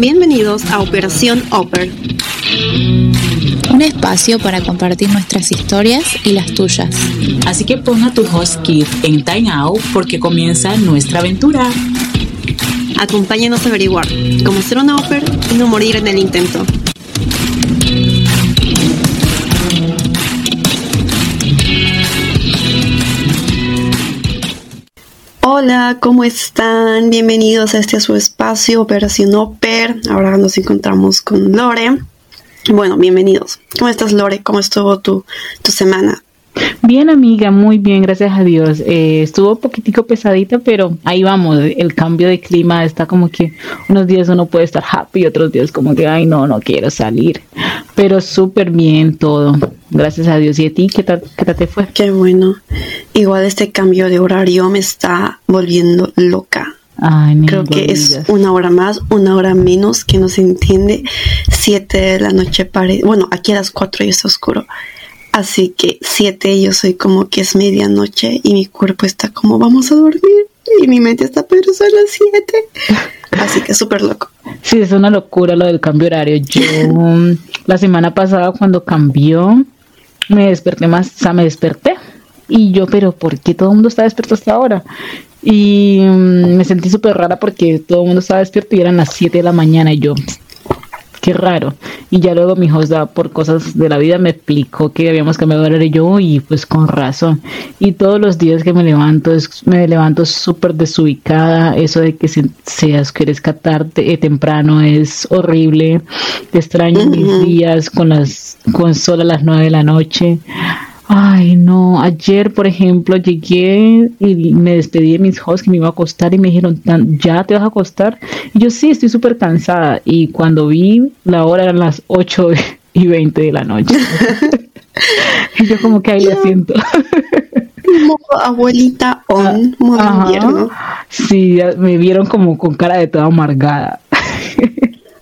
Bienvenidos a Operación Oper. Un espacio para compartir nuestras historias y las tuyas. Así que pon a tu host kit en Time Out porque comienza nuestra aventura. Acompáñanos a averiguar cómo ser una Oper y no morir en el intento. Hola, ¿cómo están? Bienvenidos a este su espacio Operación Oper. Ahora nos encontramos con Lore. Bueno, bienvenidos. ¿Cómo estás, Lore? ¿Cómo estuvo tu, tu semana? Bien, amiga, muy bien, gracias a Dios. Eh, estuvo un poquitico pesadita, pero ahí vamos. El cambio de clima está como que unos días uno puede estar happy, otros días como que, ay, no, no quiero salir. Pero súper bien todo. Gracias a Dios. ¿Y a ti qué tal, qué te fue? Qué bueno. Igual este cambio de horario me está volviendo loca. Ay, Creo que es una hora más, una hora menos que no se entiende. Siete de la noche pare... Bueno, aquí a las cuatro ya está oscuro. Así que siete yo soy como que es medianoche y mi cuerpo está como vamos a dormir. Y mi mente está, pero son las siete. Así que súper loco. Sí, es una locura lo del cambio horario. Yo la semana pasada cuando cambió me desperté más, o sea, me desperté. Y yo, pero ¿por qué todo el mundo está despierto hasta ahora? Y mm, me sentí súper rara porque todo el mundo estaba despierto y eran las 7 de la mañana y yo, qué raro. Y ya luego mi host por cosas de la vida me explicó que habíamos cambiado de horario yo y pues con razón. Y todos los días que me levanto, es, me levanto súper desubicada. Eso de que se, seas quieres catarte eh, temprano es horrible. Te extraño mis días con las con sol a las nueve de la noche. Ay, no, ayer, por ejemplo, llegué y me despedí de mis hosts que me iba a acostar y me dijeron, ¿ya te vas a acostar? Y yo sí, estoy súper cansada. Y cuando vi la hora eran las 8 y 20 de la noche. y yo como que ahí la siento. abuelita on, modo invierno. Sí, me vieron como con cara de toda amargada.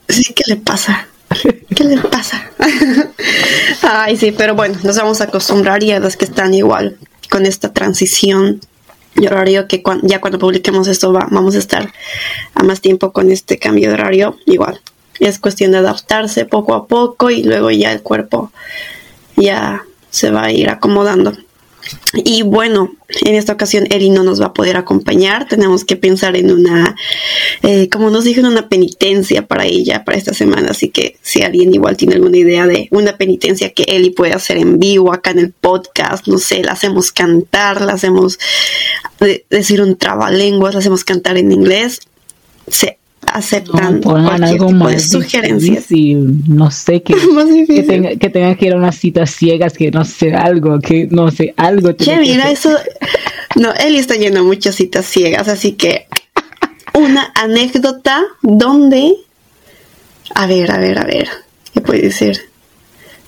sí, ¿qué le pasa? ¿Qué le pasa? Ay, sí, pero bueno, nos vamos a acostumbrar y a los que están igual con esta transición. Yo horario que ya cuando publiquemos esto va, vamos a estar a más tiempo con este cambio de horario. Igual, es cuestión de adaptarse poco a poco y luego ya el cuerpo ya se va a ir acomodando. Y bueno, en esta ocasión Eli no nos va a poder acompañar. Tenemos que pensar en una, eh, como nos dijo, en una penitencia para ella, para esta semana. Así que si alguien igual tiene alguna idea de una penitencia que Eli puede hacer en vivo acá en el podcast, no sé, la hacemos cantar, la hacemos decir un trabalenguas, la hacemos cantar en inglés. Se aceptan algo más sugerencias. no sé, que, que, tenga, que tenga que ir a unas citas ciegas, que no sé, algo, que no sé, algo. Che, mira, eso. No, él está yendo muchas citas ciegas, así que una anécdota donde. A ver, a ver, a ver. ¿Qué puede ser?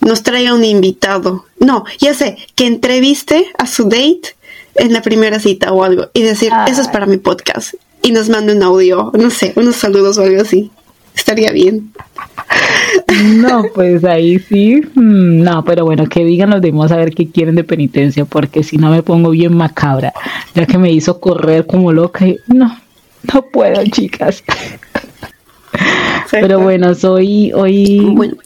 Nos traiga un invitado. No, ya sé, que entreviste a su date en la primera cita o algo y decir, eso es para mi podcast y nos mande un audio, no sé, unos saludos o algo así. Estaría bien. No, pues ahí sí. Mm, no, pero bueno, que digan los demás a ver qué quieren de penitencia, porque si no me pongo bien macabra, ya que me hizo correr como loca. Y no, no puedo, chicas. Pero bueno, soy hoy. Bueno.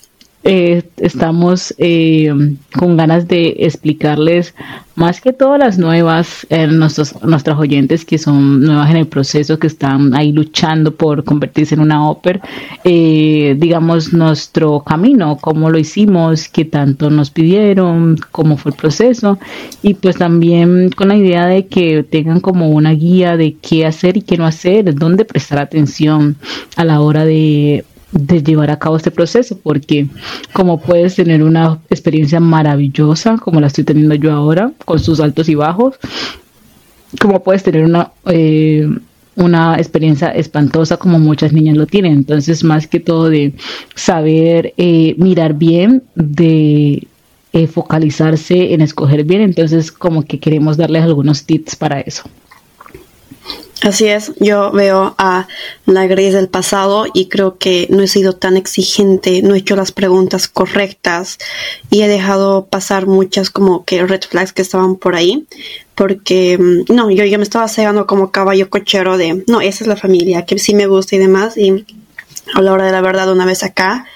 Eh, estamos eh, con ganas de explicarles más que todas las nuevas, eh, nuestros, nuestras oyentes que son nuevas en el proceso, que están ahí luchando por convertirse en una ópera, digamos nuestro camino, cómo lo hicimos, qué tanto nos pidieron, cómo fue el proceso. Y pues también con la idea de que tengan como una guía de qué hacer y qué no hacer, dónde prestar atención a la hora de de llevar a cabo este proceso, porque como puedes tener una experiencia maravillosa, como la estoy teniendo yo ahora, con sus altos y bajos, como puedes tener una, eh, una experiencia espantosa como muchas niñas lo tienen. Entonces, más que todo de saber eh, mirar bien, de eh, focalizarse en escoger bien, entonces como que queremos darles algunos tips para eso. Así es, yo veo a la Grace del pasado y creo que no he sido tan exigente, no he hecho las preguntas correctas y he dejado pasar muchas como que red flags que estaban por ahí, porque mm, no, yo ya me estaba cegando como caballo cochero de, no, esa es la familia, que sí me gusta y demás y a la hora de la verdad una vez acá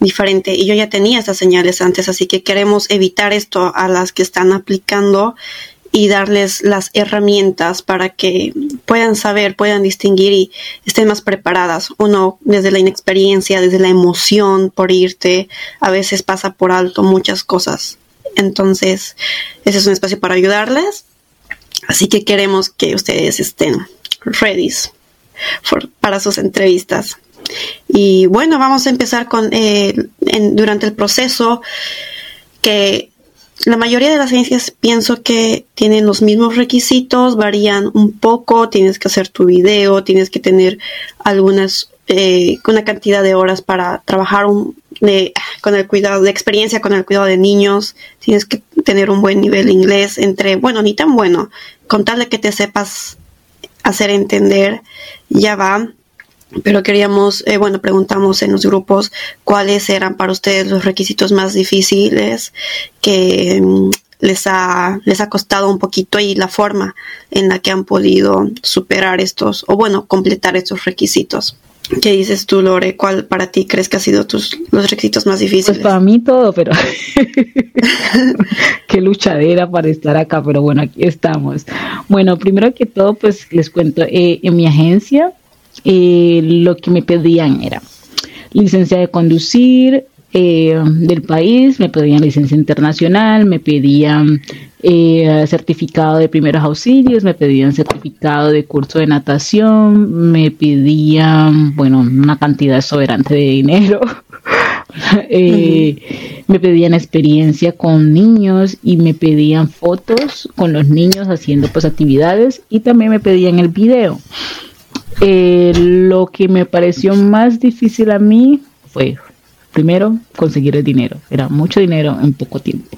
diferente. Y yo ya tenía estas señales antes, así que queremos evitar esto a las que están aplicando y darles las herramientas para que puedan saber, puedan distinguir y estén más preparadas. Uno desde la inexperiencia, desde la emoción por irte, a veces pasa por alto muchas cosas. Entonces, ese es un espacio para ayudarles. Así que queremos que ustedes estén ready para sus entrevistas. Y bueno, vamos a empezar con eh, durante el proceso que la mayoría de las agencias pienso que tienen los mismos requisitos, varían un poco, tienes que hacer tu video, tienes que tener algunas, eh, una cantidad de horas para trabajar un, con el cuidado, de experiencia con el cuidado de niños, tienes que tener un buen nivel de inglés, entre, bueno, ni tan bueno, con tal de que te sepas hacer entender, ya va pero queríamos, eh, bueno, preguntamos en los grupos cuáles eran para ustedes los requisitos más difíciles que mm, les ha, les ha costado un poquito y la forma en la que han podido superar estos, o bueno, completar estos requisitos. ¿Qué dices tú, Lore? ¿Cuál para ti crees que ha sido tus los requisitos más difíciles? Pues para mí todo, pero qué luchadera para estar acá, pero bueno, aquí estamos. Bueno, primero que todo, pues les cuento, eh, en mi agencia eh, lo que me pedían era licencia de conducir eh, del país, me pedían licencia internacional, me pedían eh, certificado de primeros auxilios, me pedían certificado de curso de natación, me pedían, bueno, una cantidad soberante de dinero. Me pedían experiencia con niños y me pedían fotos con los niños haciendo pues actividades y también me pedían el video. Eh, lo que me pareció más difícil a mí fue, primero, conseguir el dinero. Era mucho dinero en poco tiempo.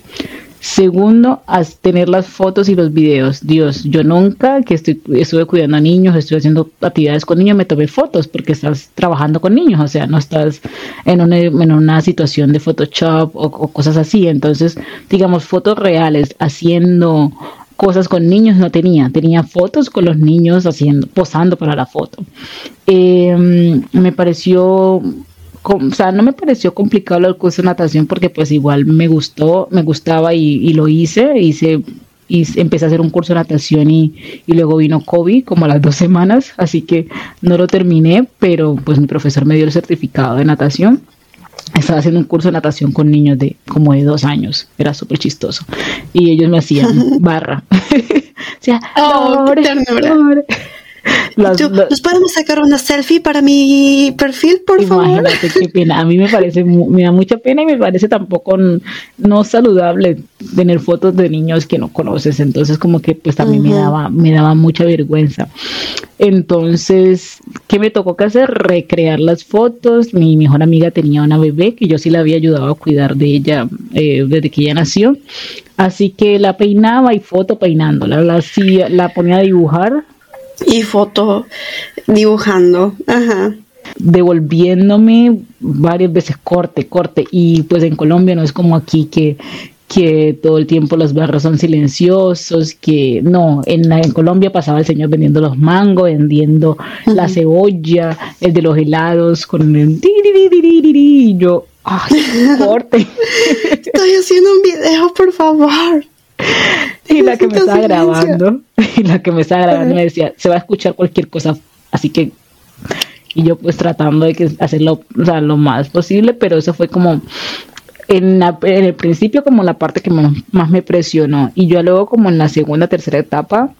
Segundo, tener las fotos y los videos. Dios, yo nunca que estoy, estuve cuidando a niños, estoy haciendo actividades con niños, me tomé fotos porque estás trabajando con niños, o sea, no estás en una, en una situación de Photoshop o, o cosas así. Entonces, digamos, fotos reales, haciendo cosas con niños no tenía, tenía fotos con los niños haciendo, posando para la foto. Em, me pareció, o sea, no me pareció complicado el curso de natación porque pues igual me gustó, me gustaba y, lo hice, hice y empecé a hacer un curso de natación y, y, luego vino COVID como a las dos semanas, así que no lo terminé, pero pues mi profesor me dio el certificado de natación estaba haciendo un curso de natación con niños de como de dos años, era súper chistoso. Y ellos me hacían barra. o sea, oh, ¿Nos podemos sacar una selfie para mi perfil, por Imagínate favor? qué pena. A mí me parece, me da mucha pena y me parece tampoco no saludable tener fotos de niños que no conoces. Entonces, como que pues también me daba, me daba mucha vergüenza. Entonces, ¿qué me tocó que hacer? Recrear las fotos. Mi mejor amiga tenía una bebé que yo sí la había ayudado a cuidar de ella eh, desde que ella nació. Así que la peinaba y foto peinándola. La, la ponía a dibujar y foto dibujando. Ajá. Devolviéndome varias veces corte, corte. Y pues en Colombia no es como aquí que que todo el tiempo los barros son silenciosos, que no, en, en Colombia pasaba el señor vendiendo los mangos, vendiendo la cebolla, el de los helados, con el y yo, ay, corte. Estoy haciendo un video, por favor. y la que me estaba grabando, y la que me estaba grabando me decía, se va a escuchar cualquier cosa, así que, y yo pues tratando de que hacerlo, o sea, lo más posible, pero eso fue como en, en el principio como la parte que más, más me presionó, y yo luego como en la segunda, tercera etapa,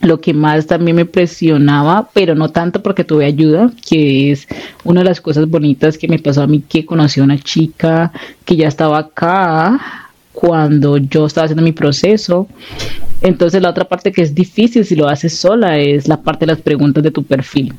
lo que más también me presionaba, pero no tanto porque tuve ayuda, que es una de las cosas bonitas que me pasó a mí, que conocí a una chica que ya estaba acá cuando yo estaba haciendo mi proceso. Entonces la otra parte que es difícil si lo haces sola es la parte de las preguntas de tu perfil.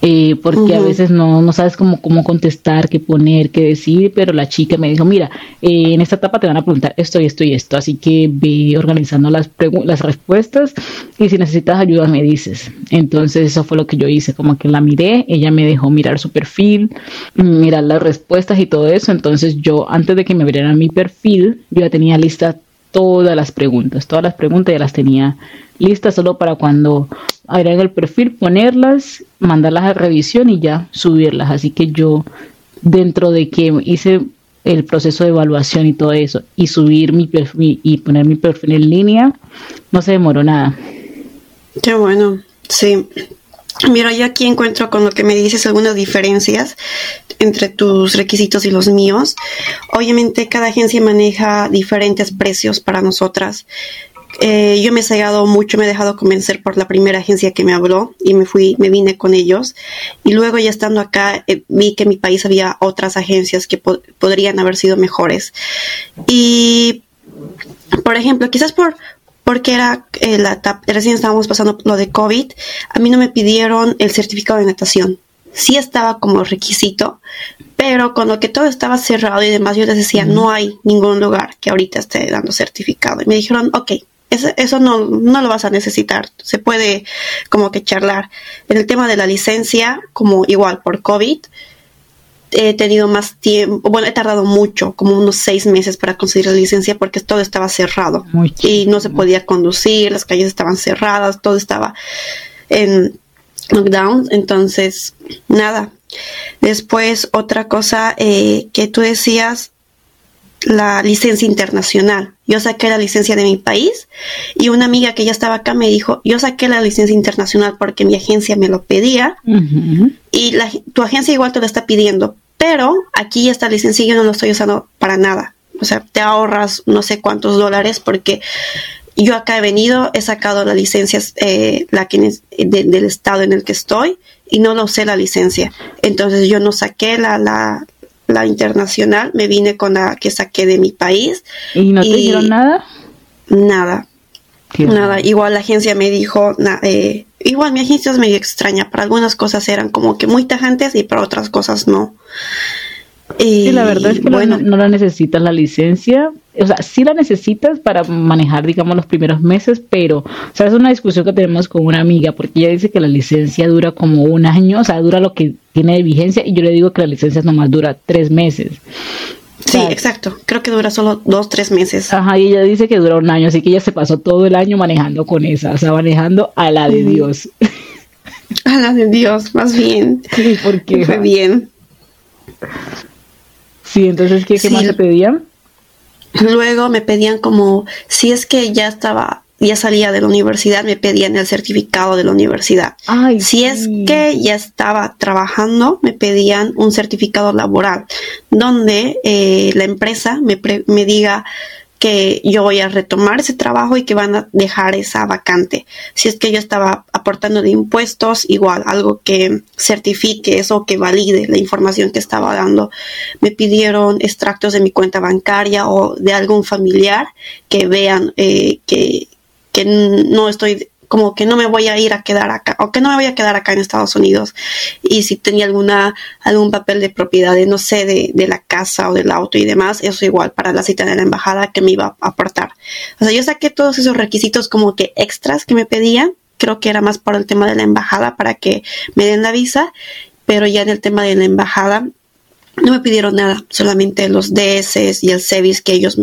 Eh, porque a veces no, no sabes cómo, cómo contestar, qué poner, qué decir, pero la chica me dijo, mira, eh, en esta etapa te van a preguntar esto y esto y esto, así que ve organizando las, las respuestas y si necesitas ayuda me dices. Entonces eso fue lo que yo hice, como que la miré, ella me dejó mirar su perfil, mirar las respuestas y todo eso, entonces yo antes de que me abrieran mi perfil, yo ya tenía lista todas las preguntas, todas las preguntas ya las tenía listas solo para cuando agregar el perfil, ponerlas, mandarlas a revisión y ya subirlas. Así que yo, dentro de que hice el proceso de evaluación y todo eso, y subir mi perfil y poner mi perfil en línea, no se demoró nada. Qué bueno, sí. Mira, yo aquí encuentro con lo que me dices algunas diferencias entre tus requisitos y los míos. Obviamente cada agencia maneja diferentes precios para nosotras. Eh, yo me he cegado mucho, me he dejado convencer por la primera agencia que me habló y me fui, me vine con ellos. Y luego ya estando acá eh, vi que en mi país había otras agencias que podrían haber sido mejores. Y, por ejemplo, quizás por porque era eh, la recién estábamos pasando lo de COVID, a mí no me pidieron el certificado de natación. Sí estaba como requisito, pero con lo que todo estaba cerrado y demás, yo les decía, no hay ningún lugar que ahorita esté dando certificado. Y me dijeron, ok, eso, no, no, lo vas a necesitar. Se puede como que charlar. En el tema de la licencia, como igual por COVID, he tenido más tiempo, bueno, he tardado mucho, como unos seis meses para conseguir la licencia porque todo estaba cerrado y no se podía conducir, las calles estaban cerradas, todo estaba en lockdown, entonces nada. Después otra cosa eh, que tú decías, la licencia internacional. Yo saqué la licencia de mi país y una amiga que ya estaba acá me dijo, yo saqué la licencia internacional porque mi agencia me lo pedía y la, tu agencia igual te lo está pidiendo, pero aquí esta licencia yo no lo estoy usando para nada. O sea, te ahorras no sé cuántos dólares porque yo acá he venido, he sacado la licencia, eh, la que del estado en el que estoy y no lo usé la licencia. Entonces yo no saqué la, la, la internacional, me vine con la que saqué de mi país. ¿Y no te dieron nada? Nada. nada. Igual la agencia me dijo, eh, igual mi agencia es medio extraña. Para algunas cosas eran como que muy tajantes y para otras cosas no. Y la verdad es que bueno, no, la necesitas la licencia, o sea, sí la necesitas para manejar, digamos, los primeros meses, pero, o sea, es una discusión que tenemos con una amiga, porque ella dice que la licencia dura como un año, o sea, dura lo que tiene de vigencia, y yo le digo que la licencia nomás dura tres meses. Sí, exacto. Creo que dura solo dos, tres meses. Ajá, y ella dice que dura un año, así que ella se pasó todo el año manejando con esa, o sea, manejando a la de Dios. A la de Dios, más bien. Sí, porque. Fue bien. Sí, entonces, ¿qué, más le pedían? Luego me pedían como, si es que ya estaba, ya salía de la universidad, me pedían el certificado de la universidad. si es que ya estaba trabajando, me pedían un certificado laboral, donde eh, la empresa me, me diga que yo voy a retomar ese trabajo y que van a dejar esa vacante. Si es que yo estaba aportando de impuestos, igual algo que certifique eso, que valide la información que estaba dando. Me pidieron extractos de mi cuenta bancaria o de algún familiar que vean eh, que, que no estoy como que no me voy a ir a quedar acá o que no me voy a quedar acá en Estados Unidos y si tenía alguna algún papel de propiedad de no sé de, de la casa o del auto y demás eso igual para la cita de la embajada que me iba a aportar. O sea yo saqué todos esos requisitos como que extras que me pedían creo que era más por el tema de la embajada para que me den la visa pero ya en el tema de la embajada no me pidieron nada, solamente los DS y el SEVIS que ellos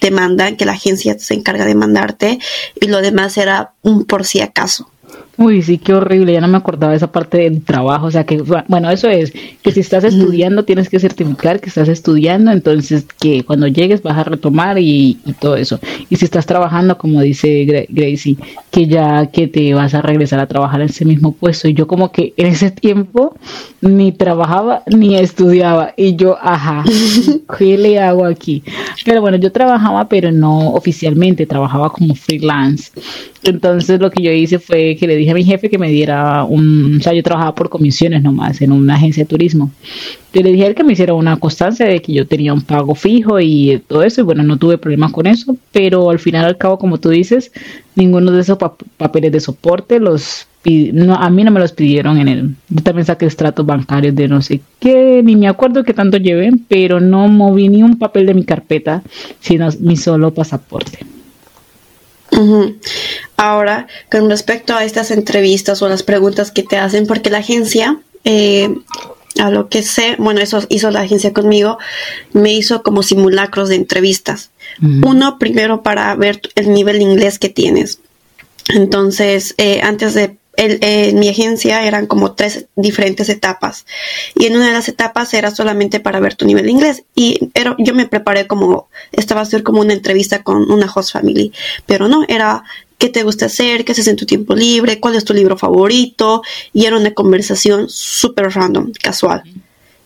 te mandan, que la agencia se encarga de mandarte y lo demás era un por si acaso. Uy, sí, qué horrible, ya no me acordaba de esa parte del trabajo, o sea que, bueno, eso es, que si estás estudiando tienes que certificar que estás estudiando, entonces que cuando llegues vas a retomar y, todo eso. Y si estás trabajando, como dice Gracie, que ya que te vas a regresar a trabajar en ese mismo puesto. Y yo como que en ese tiempo ni trabajaba ni estudiaba. Y yo, ajá, ¿qué le hago aquí? Pero bueno, yo trabajaba, pero no oficialmente, trabajaba como freelance. Entonces lo que yo hice fue que le dije a mi jefe que me diera un, o sea, yo trabajaba por comisiones nomás en una agencia de turismo. Yo le dije a él que me hiciera una constancia de que yo tenía un pago fijo y todo eso, y bueno, no tuve problemas con eso, pero al final al cabo, como tú dices, ninguno de esos papeles de soporte los a mí no me los pidieron en el, yo también saqué estratos bancarios de no sé qué, ni me acuerdo qué tanto llevé, pero no moví ni un papel de mi carpeta, sino mi solo pasaporte. Ahora, con respecto a estas entrevistas o las preguntas que te hacen, porque la agencia, eh, a lo que sé, bueno, eso hizo la agencia conmigo, me hizo como simulacros de entrevistas. Uno, primero para ver el nivel de inglés que tienes. Entonces, eh, antes de en mi agencia eran como tres diferentes etapas. Y en una de las etapas era solamente para ver tu nivel de inglés. Y era, yo me preparé como estaba a ser como una entrevista con una host family. Pero no era qué te gusta hacer qué haces en tu tiempo libre cuál es tu libro favorito y era una conversación súper random casual.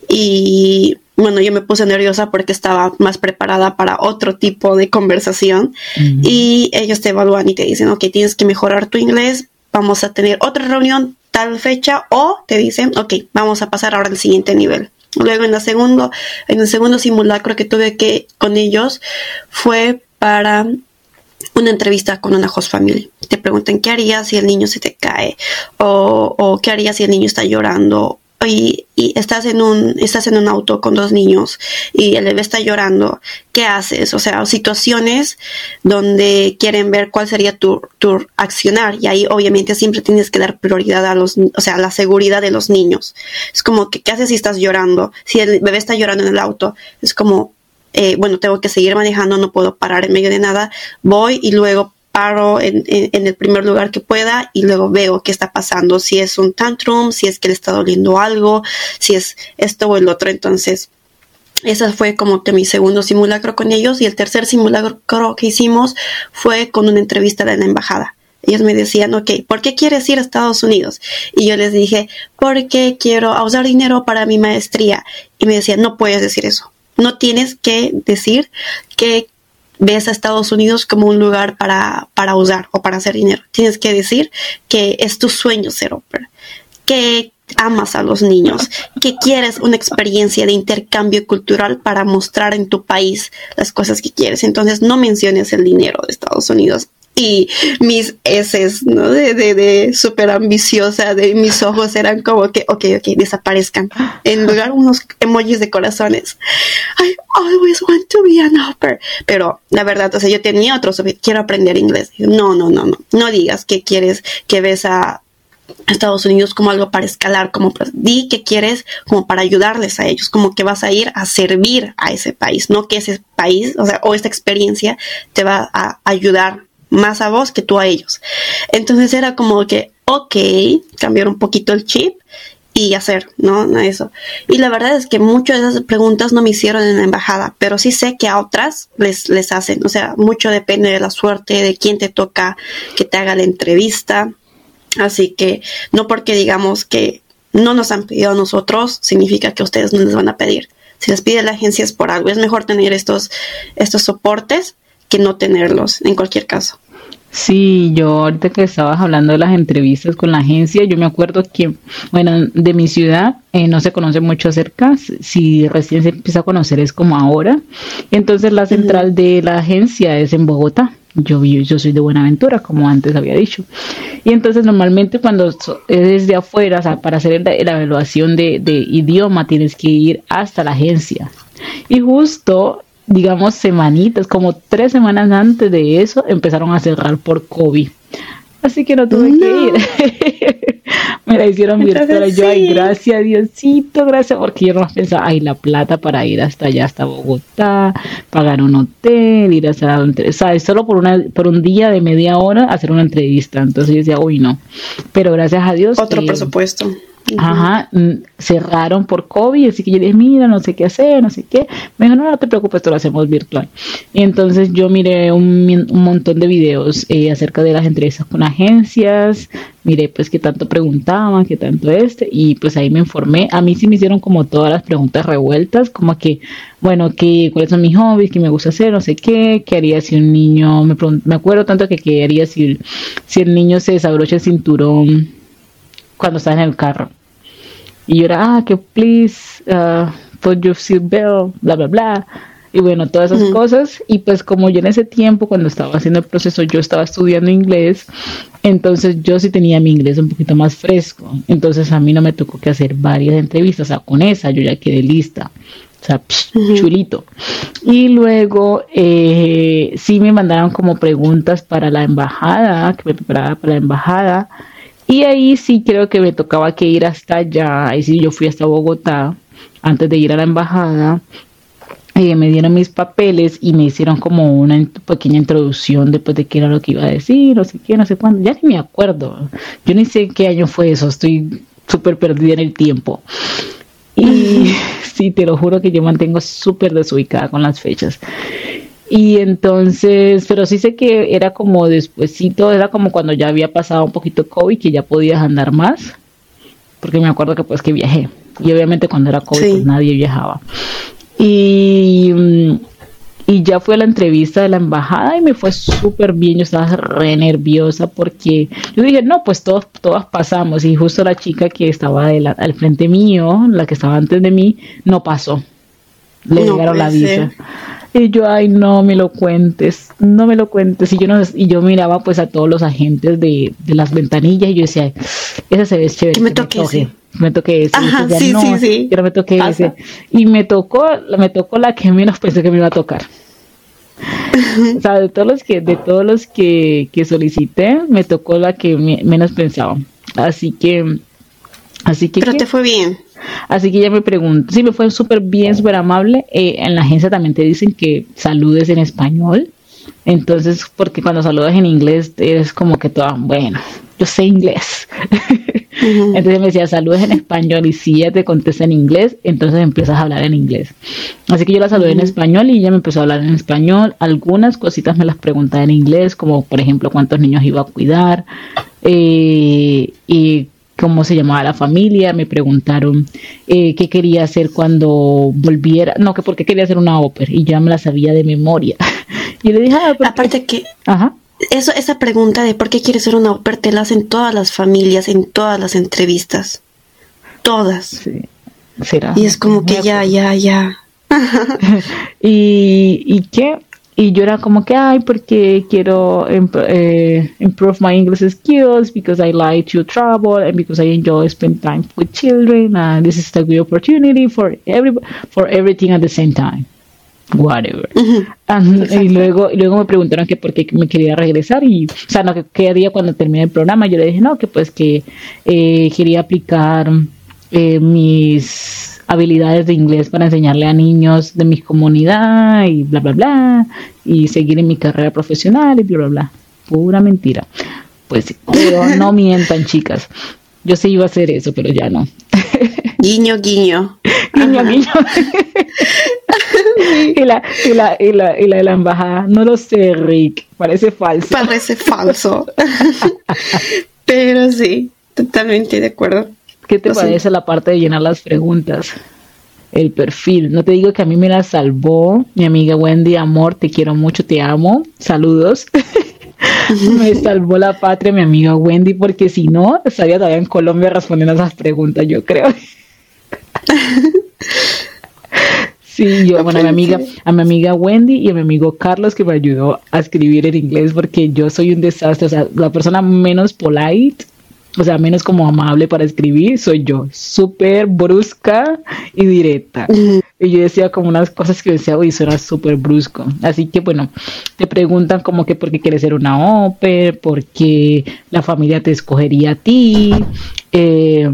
Y bueno, yo me puse nerviosa porque estaba más preparada para otro tipo de conversación. Y ellos te evalúan y te dicen, ok, tienes que mejorar tu inglés, vamos a tener otra reunión tal fecha o te dicen, ok, vamos a pasar ahora al siguiente nivel. Luego en, la segundo, en el segundo simulacro que tuve que con ellos fue para una entrevista con una host family. Te preguntan qué harías si el niño se te cae o, o qué harías si el niño está llorando y, estás en un estás en un auto con dos niños y el bebé está llorando, ¿qué haces? O sea, situaciones donde quieren ver cuál sería tu, tu accionar y ahí obviamente siempre tienes que dar prioridad a los, o sea, a la seguridad de los niños. Es como que, ¿qué haces si estás llorando? Si el bebé está llorando en el auto, es como, eh, bueno, tengo que seguir manejando, no puedo parar en medio de nada, voy y luego paro en, el primer lugar que pueda y luego veo qué está pasando, si es un tantrum, si es que le está doliendo algo, si es esto o el otro. Entonces, ese fue como que mi segundo simulacro con ellos y el tercer simulacro que hicimos fue con una entrevista de la embajada. Ellos me decían, ok, ¿por qué quieres ir a Estados Unidos? Y yo les dije, porque quiero usar dinero para mi maestría. Y me decían, no puedes decir eso. No tienes que decir que ves a Estados Unidos como un lugar para, para usar o para hacer dinero. Tienes que decir que es tu sueño ser ópera, que amas a los niños, que quieres una experiencia de intercambio cultural para mostrar en tu país las cosas que quieres. Entonces no menciones el dinero de Estados Unidos mis S, ¿no? De, de, súper ambiciosa, de mis ojos eran como que, ok, ok, desaparezcan. En lugar unos emojis de corazones. I always want to be an opera. Pero la verdad, o sea, yo tenía otro, quiero aprender inglés. No, no, no, no. No digas que quieres, que ves a Estados Unidos como algo para escalar, como di que quieres como para ayudarles a ellos, como que vas a ir a servir a ese país, no que ese país, o sea, o esta experiencia te va a ayudar más a vos que tú a ellos. Entonces era como que, ok, cambiar un poquito el chip y hacer, ¿no? Eso. Y la verdad es que muchas de esas preguntas no me hicieron en la embajada, pero sí sé que a otras les, les hacen. O sea, mucho depende de la suerte, de quién te toca que te haga la entrevista. Así que no porque digamos que no nos han pedido a nosotros, significa que ustedes no les van a pedir. Si les pide la agencia es por algo. Es mejor tener estos, estos soportes que no tenerlos en cualquier caso. Sí, yo ahorita que estabas hablando de las entrevistas con la agencia, yo me acuerdo que, bueno, de mi ciudad eh, no se conoce mucho acerca, si recién se empieza a conocer es como ahora. Entonces la central de la agencia es en Bogotá. Yo, yo soy de Buenaventura, como antes había dicho. Y entonces normalmente cuando es de afuera, o sea, para hacer la, evaluación de, de idioma tienes que ir hasta la agencia. Y justo digamos, semanitas, como tres semanas antes de eso, empezaron a cerrar por COVID. Así que no tuve que ir. me la hicieron virtual. Yo, ay, gracias, Diosito, gracias, porque yo no pensaba, ay, la plata para ir hasta allá, hasta Bogotá, pagar un hotel, ir a hacer o sea, solo por, una, por un día de media hora hacer una entrevista. Entonces yo decía, uy, no. Pero gracias a Dios. Otro presupuesto. Ajá, mm, cerraron por COVID, así que yo dije, mira, no sé qué hacer, no sé qué. Me dijo, no, no te preocupes, esto lo hacemos virtual. Y entonces yo miré un, un montón de videos eh, acerca de las entrevistas con agencias, miré pues qué tanto preguntaban, qué tanto este, y pues ahí me informé. A mí sí me hicieron como todas las preguntas revueltas, como que, bueno, que, cuáles son mis hobbies, qué me gusta hacer, no sé qué, qué haría si un niño, me, me acuerdo tanto que qué haría si, si el niño se desabrocha el cinturón cuando está en el carro y yo era, ah, que please, uh, put your seatbelt, bla, bla, bla. Y bueno, todas esas cosas. Y pues como yo en ese tiempo, cuando estaba haciendo el proceso, yo estaba estudiando inglés, entonces yo sí tenía mi inglés un poquito más fresco. Entonces a mí no me tocó que hacer varias entrevistas. O sea, con esa yo ya quedé lista. O sea, chulito. Y luego eh, sí me mandaron como preguntas para la embajada, que me preparaba para la embajada. Y ahí sí creo que me tocaba que ir hasta allá. Ahí sí yo fui hasta Bogotá antes de ir a la embajada. eh, me dieron mis papeles y me hicieron como una pequeña introducción después de qué era lo que iba a decir, no sé qué, no sé cuándo, ya ni me acuerdo. Yo ni sé qué año fue eso, estoy súper perdida en el tiempo. Y sí, te lo juro que yo mantengo súper desubicada con las fechas. Y entonces, pero sí sé que era como despuésito, era como cuando ya había pasado un poquito COVID, que ya podías andar más, porque me acuerdo que pues que viajé. Y obviamente cuando era COVID pues nadie viajaba. Y, y ya fue a la entrevista de la embajada y me fue súper bien, yo estaba re nerviosa porque yo dije, no, pues todos, todas pasamos y justo la chica que estaba al frente mío, la que estaba antes de mí, no pasó. Le llegaron la visa. Y yo, ay, no me lo cuentes, no me lo cuentes. Y yo, no, y yo miraba pues a todos los agentes de, de las ventanillas y yo decía, esa se ve chévere. Que me toque, me toqué ese. Ajá, sí, sí, sí. Yo me toqué ese. Y me tocó, me tocó la que menos pensé que me iba a tocar. o sea, de todos los que, de todos los que, que solicité, me tocó la que menos pensaba. Así que, así que. Pero te fue bien. Así que ella me preguntó, sí, me fue súper bien, súper amable. Eh, en la agencia también te dicen que saludes en español. Entonces, porque cuando saludas en inglés, eres como que toda, bueno, yo sé inglés. Entonces me decía, saludos en español y si ella te contesta en inglés, entonces empiezas a hablar en inglés. Así que yo la saludé en español y ella me empezó a hablar en español. Algunas cositas me las preguntaba en inglés, como por ejemplo cuántos niños iba a cuidar eh, y cómo se llamaba la familia. Me preguntaron eh, qué quería hacer cuando volviera, no, que por qué quería hacer una ópera y ya me la sabía de memoria. y le dije, ah, aparte que... Ajá eso, esa pregunta de por qué quieres ser una oper te la hacen todas las familias, en todas las entrevistas. Todas. Sí. ¿Será? Y es como que ya, ya, ya. y, y qué y yo era como que ay porque quiero eh, improve my English skills because I like to travel and because I enjoy spend time with children and this is a good opportunity for every for everything at the same time whatever. y luego, y luego me preguntaron que por qué me quería regresar y, o sea, no, que qué haría cuando termine el programa. Yo le dije, no, que pues que eh, quería aplicar eh, mis habilidades de inglés para enseñarle a niños de mi comunidad y bla, bla, bla, y seguir en mi carrera profesional y bla, bla, bla. Pura mentira. Pues pero no mientan, chicas. Yo sí iba a hacer eso, pero ya no. Guiño, guiño. Guiño, guiño. y, la, y, la, y, la, y la de la embajada, no lo sé, Rick, parece falso. Parece falso. Pero sí, totalmente de acuerdo. ¿Qué te parece la parte de llenar las preguntas? El perfil. No te digo que a mí me la salvó mi amiga Wendy, amor, te quiero mucho, te amo. Saludos. me salvó la patria mi amiga Wendy, porque si no, estaría todavía en Colombia respondiendo a esas preguntas, yo creo. Sí, yo, bueno, a mi amiga, a mi amiga Wendy y a mi amigo Carlos que me ayudó a escribir en inglés porque yo soy un desastre, o sea, la persona menos polite, o sea, menos como amable para escribir, soy yo, súper brusca y directa. Y yo decía como unas cosas que decía, uy, eso era súper brusco. Así que bueno, te preguntan como que por qué quieres ser una ópera, por qué la familia te escogería a ti, eh,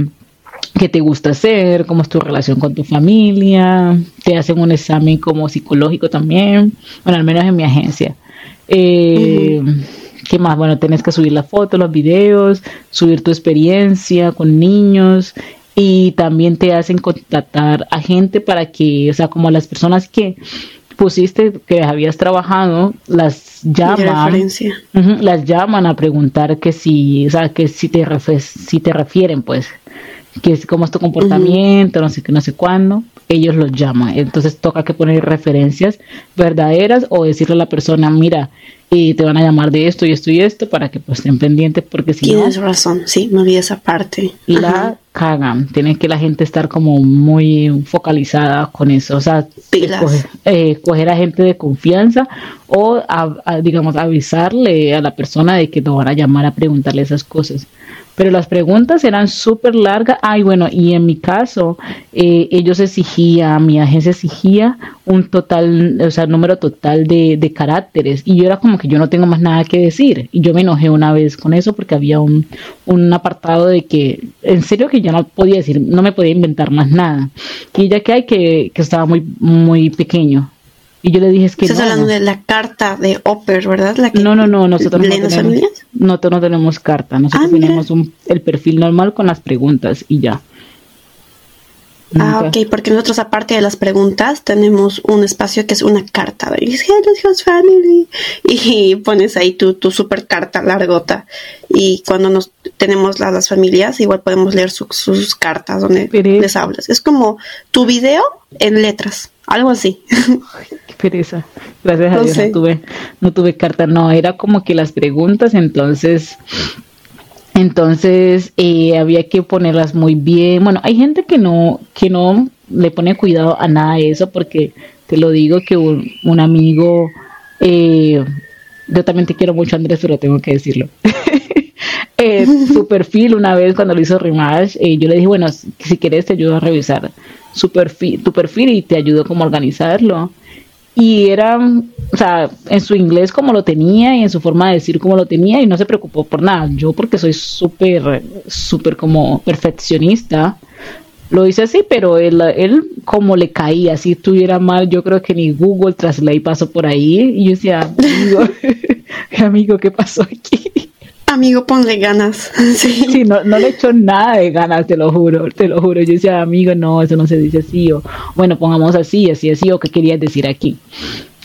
qué te gusta hacer, cómo es tu relación con tu familia, te hacen un examen como psicológico también, bueno, al menos en mi agencia. Eh, ¿Qué más? Bueno, tenés que subir la foto, los videos, subir tu experiencia con niños y también te hacen contactar a gente para que, o sea, como las personas que pusiste que habías trabajado, las llaman, las llaman a preguntar que si, o sea, que si te, si te refieren, pues, que es cómo es tu comportamiento, no sé qué, no sé cuándo, ellos los llaman. Entonces toca que poner referencias verdaderas o decirle a la persona, mira, y te van a llamar de esto y esto y esto para que pues estén pendientes porque si Tienes razón, sí, me olvidé esa parte. La cagan, tiene que la gente estar como muy focalizada con eso, o sea, eh, coger, a gente de confianza o digamos avisarle a la persona de que te van a llamar a preguntarle esas cosas pero las preguntas eran súper largas. Ay, bueno, y en mi caso, eh, ellos exigían, mi agencia exigía un total, o sea, número total de, de, caracteres. Y yo era como que yo no tengo más nada que decir. Y yo me enojé una vez con eso porque había un, un apartado de que, en serio que yo no podía decir, no me podía inventar más nada. Y ya que hay que, que estaba muy, muy pequeño. Y yo le dije, es que... Estás hablando de la carta de Oper, ¿verdad? La no, no, no, nosotros no tenemos, no, no tenemos carta, nosotros ah, tenemos un, el perfil normal con las preguntas y ya. Ah, ok, porque nosotros aparte de las preguntas tenemos un espacio que es una carta, family. Y pones ahí tu, tu super carta largota. Y cuando nos tenemos las, familias igual podemos leer sus cartas donde les hablas. Es como tu video en letras, algo así. pereza. Gracias a Dios no tuve, no tuve carta, no, era como que las preguntas, entonces, entonces eh, había que ponerlas muy bien. Bueno, hay gente que no, que no le pone cuidado a nada de eso, porque te lo digo que un, amigo, eh, yo también te quiero mucho Andrés, pero tengo que decirlo. Eh, su perfil una vez cuando lo hizo Rimash, yo le dije, bueno, si quieres te ayudo a revisar su perfil, tu perfil y te ayudo como a organizarlo y era, o sea, en su inglés como lo tenía y en su forma de decir como lo tenía y no se preocupó por nada. Yo porque soy súper, súper como perfeccionista, lo hice así, pero él, él como le caía, si estuviera mal, yo creo que ni Google Translate pasó por ahí y yo decía, amigo, amigo, ¿qué pasó aquí? Amigo, ponle ganas. Sí, no, no le echo nada de ganas, te lo juro, te lo juro. Yo decía, amigo, no, eso no se dice así, o bueno, pongamos así, así, así, o qué querías decir aquí.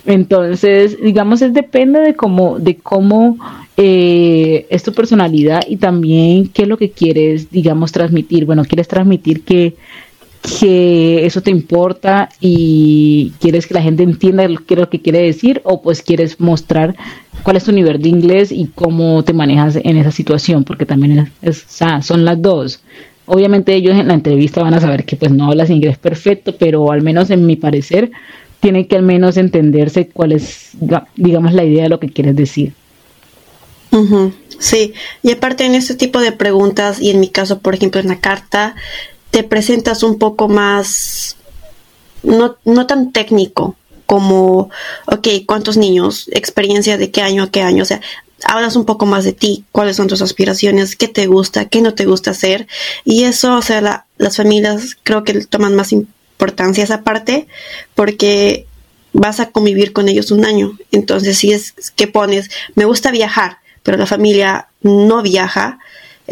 Entonces, digamos, es depende de cómo, de cómo eh, es tu personalidad y también qué es lo que quieres, digamos, transmitir. Bueno, quieres transmitir que, que eso te importa y quieres que la gente entienda lo que quiere decir o pues quieres mostrar cuál es tu nivel de inglés y cómo te manejas en esa situación, porque también es, son las dos. Obviamente ellos en la entrevista van a saber que pues no hablas inglés perfecto, pero al menos en mi parecer tiene que al menos entenderse cuál es, digamos, la idea de lo que quieres decir. Sí, y aparte en este tipo de preguntas, y en mi caso, por ejemplo, en la carta, te presentas un poco más, no, no tan técnico, como, ok, ¿cuántos niños? Experiencia de qué año a qué año. O sea, hablas un poco más de ti, cuáles son tus aspiraciones, qué te gusta, qué no te gusta hacer. Y eso, o sea, las familias creo que toman más importancia esa parte porque vas a convivir con ellos un año. Entonces, si es que pones, me gusta viajar, pero la familia no viaja,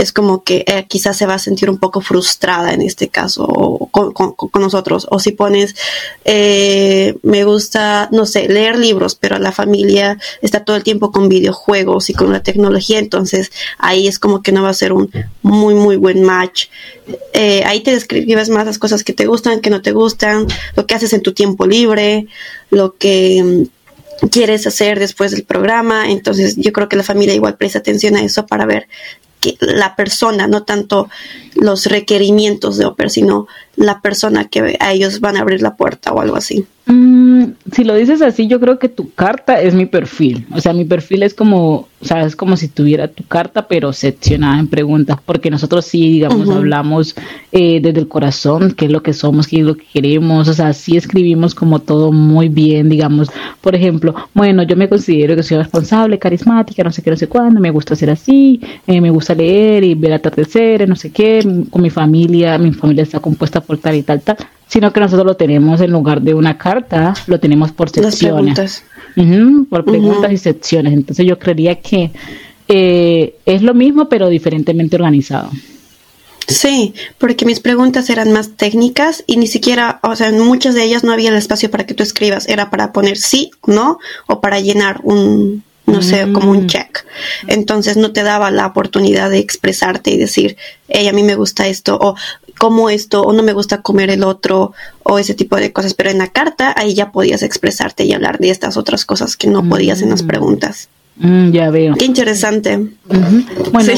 es como que eh, quizás se va a sentir un poco frustrada en este caso con, con, nosotros. O si pones, eh, me gusta, no sé, leer libros, pero la familia está todo el tiempo con videojuegos y con la tecnología, entonces ahí es como que no va a ser un muy, muy buen match. Eh, ahí te describes más las cosas que te gustan, que no te gustan, lo que haces en tu tiempo libre, lo que mm, quieres hacer después del programa. Entonces yo creo que la familia igual presta atención a eso para ver que la persona, no tanto los requerimientos de Oper, sino la persona que a ellos van a abrir la puerta o algo así. Mm, si lo dices así, yo creo que tu carta es mi perfil. O sea, mi perfil es como, o sea, es como si tuviera tu carta, pero seccionada en preguntas, porque nosotros sí, digamos, hablamos eh, desde el corazón, qué es lo que somos, qué es lo que queremos. O sea, sí escribimos como todo muy bien, digamos. Por ejemplo, bueno, yo me considero que soy responsable, carismática, no sé qué, no sé cuándo, me gusta ser así, eh, me gusta leer y ver atardeceres, no sé qué, con mi familia, mi familia está compuesta por tal y tal, tal sino que nosotros lo tenemos en lugar de una carta, lo tenemos por secciones. por preguntas y secciones. Entonces yo creería que eh, es lo mismo, pero diferentemente organizado. Sí, porque mis preguntas eran más técnicas y ni siquiera, o sea, en muchas de ellas no había el espacio para que tú escribas, era para poner sí, no, o para llenar un, no sé, como un mm. check. Entonces no te daba la oportunidad de expresarte y decir, hey, a mí me gusta esto, o como esto, o no me gusta comer el otro, o ese tipo de cosas. Pero en la carta ahí ya podías expresarte y hablar de estas otras cosas que no podías en las mm. preguntas. Mm, ya veo. Qué interesante. Bueno,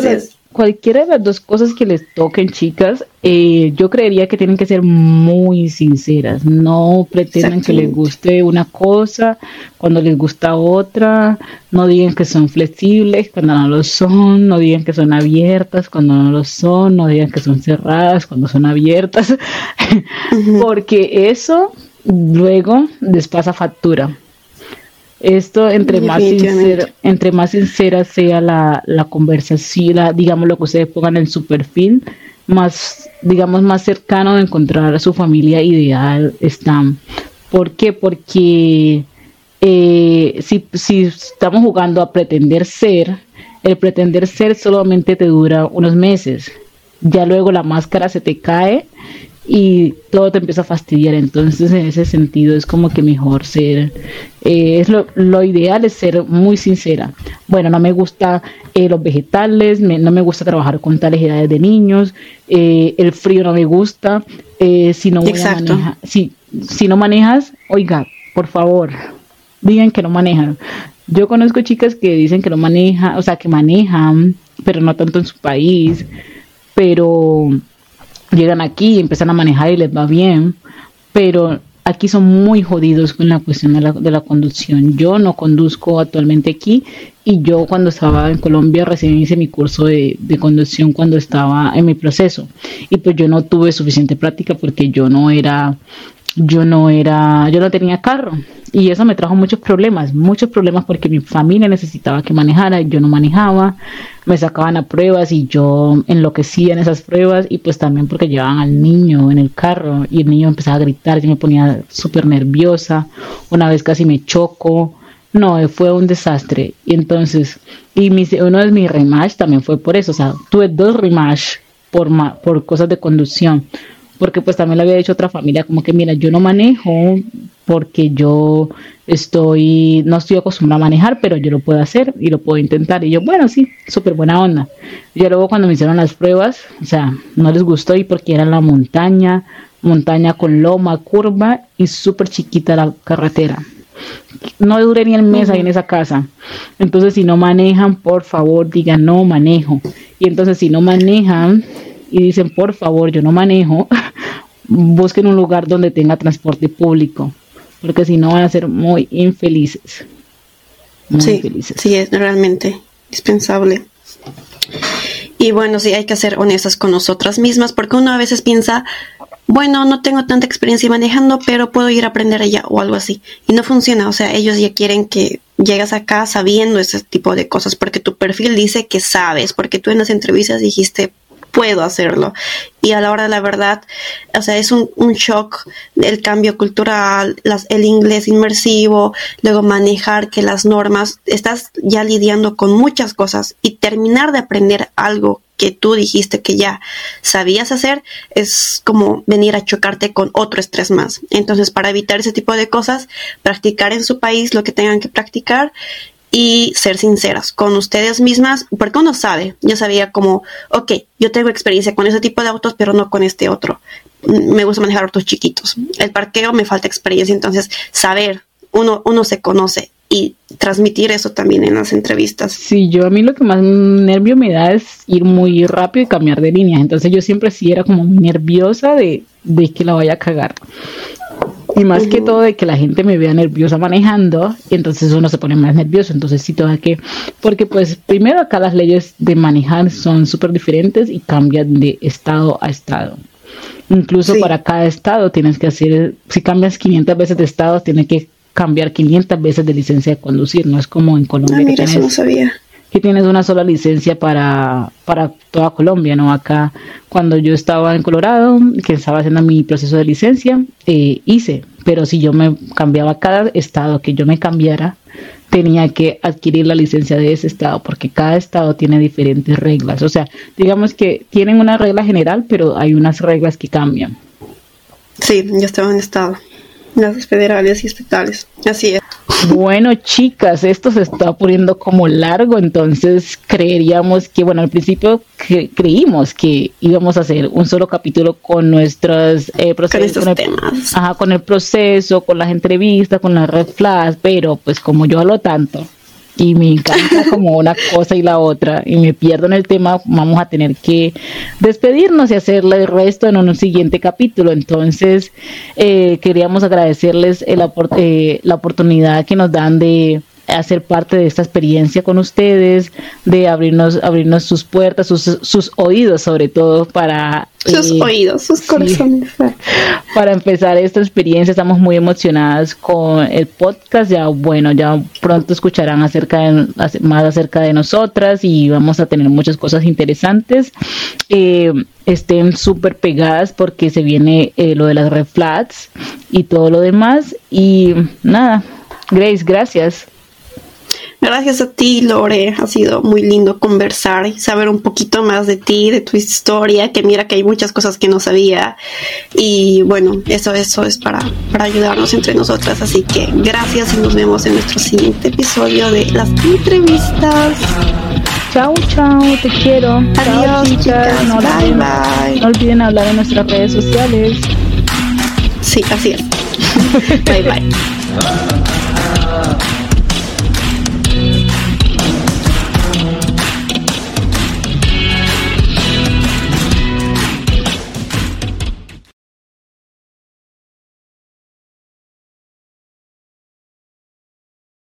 de, cualquiera de las dos cosas que les toquen, chicas, eh, yo creería que tienen que ser muy sinceras. No pretendan que les guste una cosa cuando les gusta otra. No digan que son flexibles cuando no lo son. No digan que son abiertas cuando no lo son. No digan que son cerradas cuando son abiertas. Porque eso luego les pasa factura. Esto, entre más, sincera, entre más sincera sea la, la conversación, digamos lo que ustedes pongan en su perfil, más, digamos, más cercano de encontrar a su familia ideal están. ¿Por qué? Porque eh, si, si estamos jugando a pretender ser, el pretender ser solamente te dura unos meses. Ya luego la máscara se te cae y todo te empieza a fastidiar. Entonces, en ese sentido, es como que mejor ser, eh, es lo, lo, ideal es ser muy sincera. Bueno, no me gusta eh, los vegetales, no me gusta trabajar con tales edades de niños, eh, el frío no me gusta. si no si, si no manejas, oiga, por favor, digan que no manejan. Yo conozco chicas que dicen que no manejan, o sea, que manejan, pero no tanto en su país, pero llegan aquí y empiezan a manejar y les va bien, pero aquí son muy jodidos con la cuestión de la, de la, conducción. Yo no conduzco actualmente aquí y yo cuando estaba en Colombia recién hice mi curso de, de, conducción cuando estaba en mi proceso y pues yo no tuve suficiente práctica porque yo no era yo no era, yo no tenía carro. Y eso me trajo muchos problemas, muchos problemas porque mi familia necesitaba que manejara, yo no manejaba, me sacaban a pruebas y yo enloquecía en esas pruebas y pues también porque llevaban al niño en el carro y el niño empezaba a gritar, yo me ponía súper nerviosa, una vez casi me choco, no, fue un desastre. Y entonces, y uno de mis rematch también fue por eso, o sea, tuve dos rematch por, por cosas de conducción porque pues también le había dicho otra familia como que mira, yo no manejo porque yo estoy, no estoy acostumbrada a manejar, pero yo lo puedo hacer y lo puedo intentar. Y yo, bueno, sí, súper buena onda. Y luego cuando me hicieron las pruebas, o sea, no les gustó y porque era la montaña, montaña con loma, curva y súper chiquita la carretera. No duré ni el mes ahí en esa casa. Entonces, si no manejan, por favor, digan no manejo. Y entonces, si no manejan, y dicen, por favor, yo no manejo, busquen un lugar donde tenga transporte público, porque si no van a ser muy infelices. sí, sí, es realmente indispensable. Y bueno, sí, hay que ser honestas con nosotras mismas, porque uno a veces piensa, bueno, no tengo tanta experiencia manejando, pero puedo ir a aprender allá o algo así. Y no funciona, o sea, ellos ya quieren que llegas acá sabiendo ese tipo de cosas, porque tu perfil dice que sabes, porque tú en las entrevistas dijiste, puedo hacerlo. Y a la hora de la verdad, o sea, es un, shock el cambio cultural, las, el inglés inmersivo, luego manejar que las normas, estás ya lidiando con muchas cosas y terminar de aprender algo que tú dijiste que ya sabías hacer es como venir a chocarte con otro estrés más. Entonces, para evitar ese tipo de cosas, practicar en su país lo que tengan que practicar y ser sinceras con ustedes mismas, porque uno sabe, yo sabía como, ok, yo tengo experiencia con ese tipo de autos, pero no con este otro. Me gusta manejar autos chiquitos. El parqueo me falta experiencia, entonces saber, uno, uno se conoce y transmitir eso también en las entrevistas. Sí, yo a mí lo que más nervio me da es ir muy rápido y cambiar de línea. Entonces yo siempre sí era como muy nerviosa de, de que la vaya a cagar. Y más que todo de que la gente me vea nerviosa manejando, y entonces uno se pone más nervioso. Entonces sí tengo que, porque pues primero acá las leyes de manejar son súper diferentes y cambian de estado a estado. Incluso para cada estado tienes que hacer, si cambias 500 veces de estado, tienes que cambiar 500 veces de licencia de conducir. No es como en Colombia. Ah, mira, eso no sabía que tienes una sola licencia para, para toda Colombia, ¿no? Acá, cuando yo estaba en Colorado, que estaba haciendo mi proceso de licencia, eh, hice, pero si yo me cambiaba cada estado que yo me cambiara, tenía que adquirir la licencia de ese estado, porque cada estado tiene diferentes reglas. O sea, digamos que tienen una regla general, pero hay unas reglas que cambian. Sí, yo estaba en estado las federales y estatales. Así es. Bueno, chicas, esto se está poniendo como largo, entonces creeríamos que, bueno, al principio creímos que íbamos a hacer un solo capítulo con nuestros eh, procesos, con, temas. con el proceso, con las entrevistas, con las red flash, pero pues como yo hablo tanto, y me encanta como una cosa y la otra y me pierdo en el tema, vamos a tener que despedirnos y hacerle el resto en un siguiente capítulo. Entonces, eh, queríamos agradecerles el, eh, la oportunidad que nos dan de hacer parte de esta experiencia con ustedes, de abrirnos, abrirnos sus puertas, sus, sus oídos sobre todo para... Sus eh, oídos, sus corazones. para empezar esta experiencia estamos muy emocionadas con el podcast, ya bueno, ya pronto escucharán acerca de, más acerca de nosotras y vamos a tener muchas cosas interesantes. Eh, estén súper pegadas porque se viene eh, lo de las red flats y todo lo demás y nada, Grace, gracias. Gracias a ti, Lore. Ha sido muy lindo conversar y saber un poquito más de ti, de tu historia, que mira que hay muchas cosas que no sabía. Y bueno, eso, eso es para, para ayudarnos entre nosotras. Así que gracias y nos vemos en nuestro siguiente episodio de las entrevistas. Chao, chao, te quiero. Adiós, chicas. No, bye, bye. no olviden hablar en nuestras redes sociales. Sí, así es. bye, bye.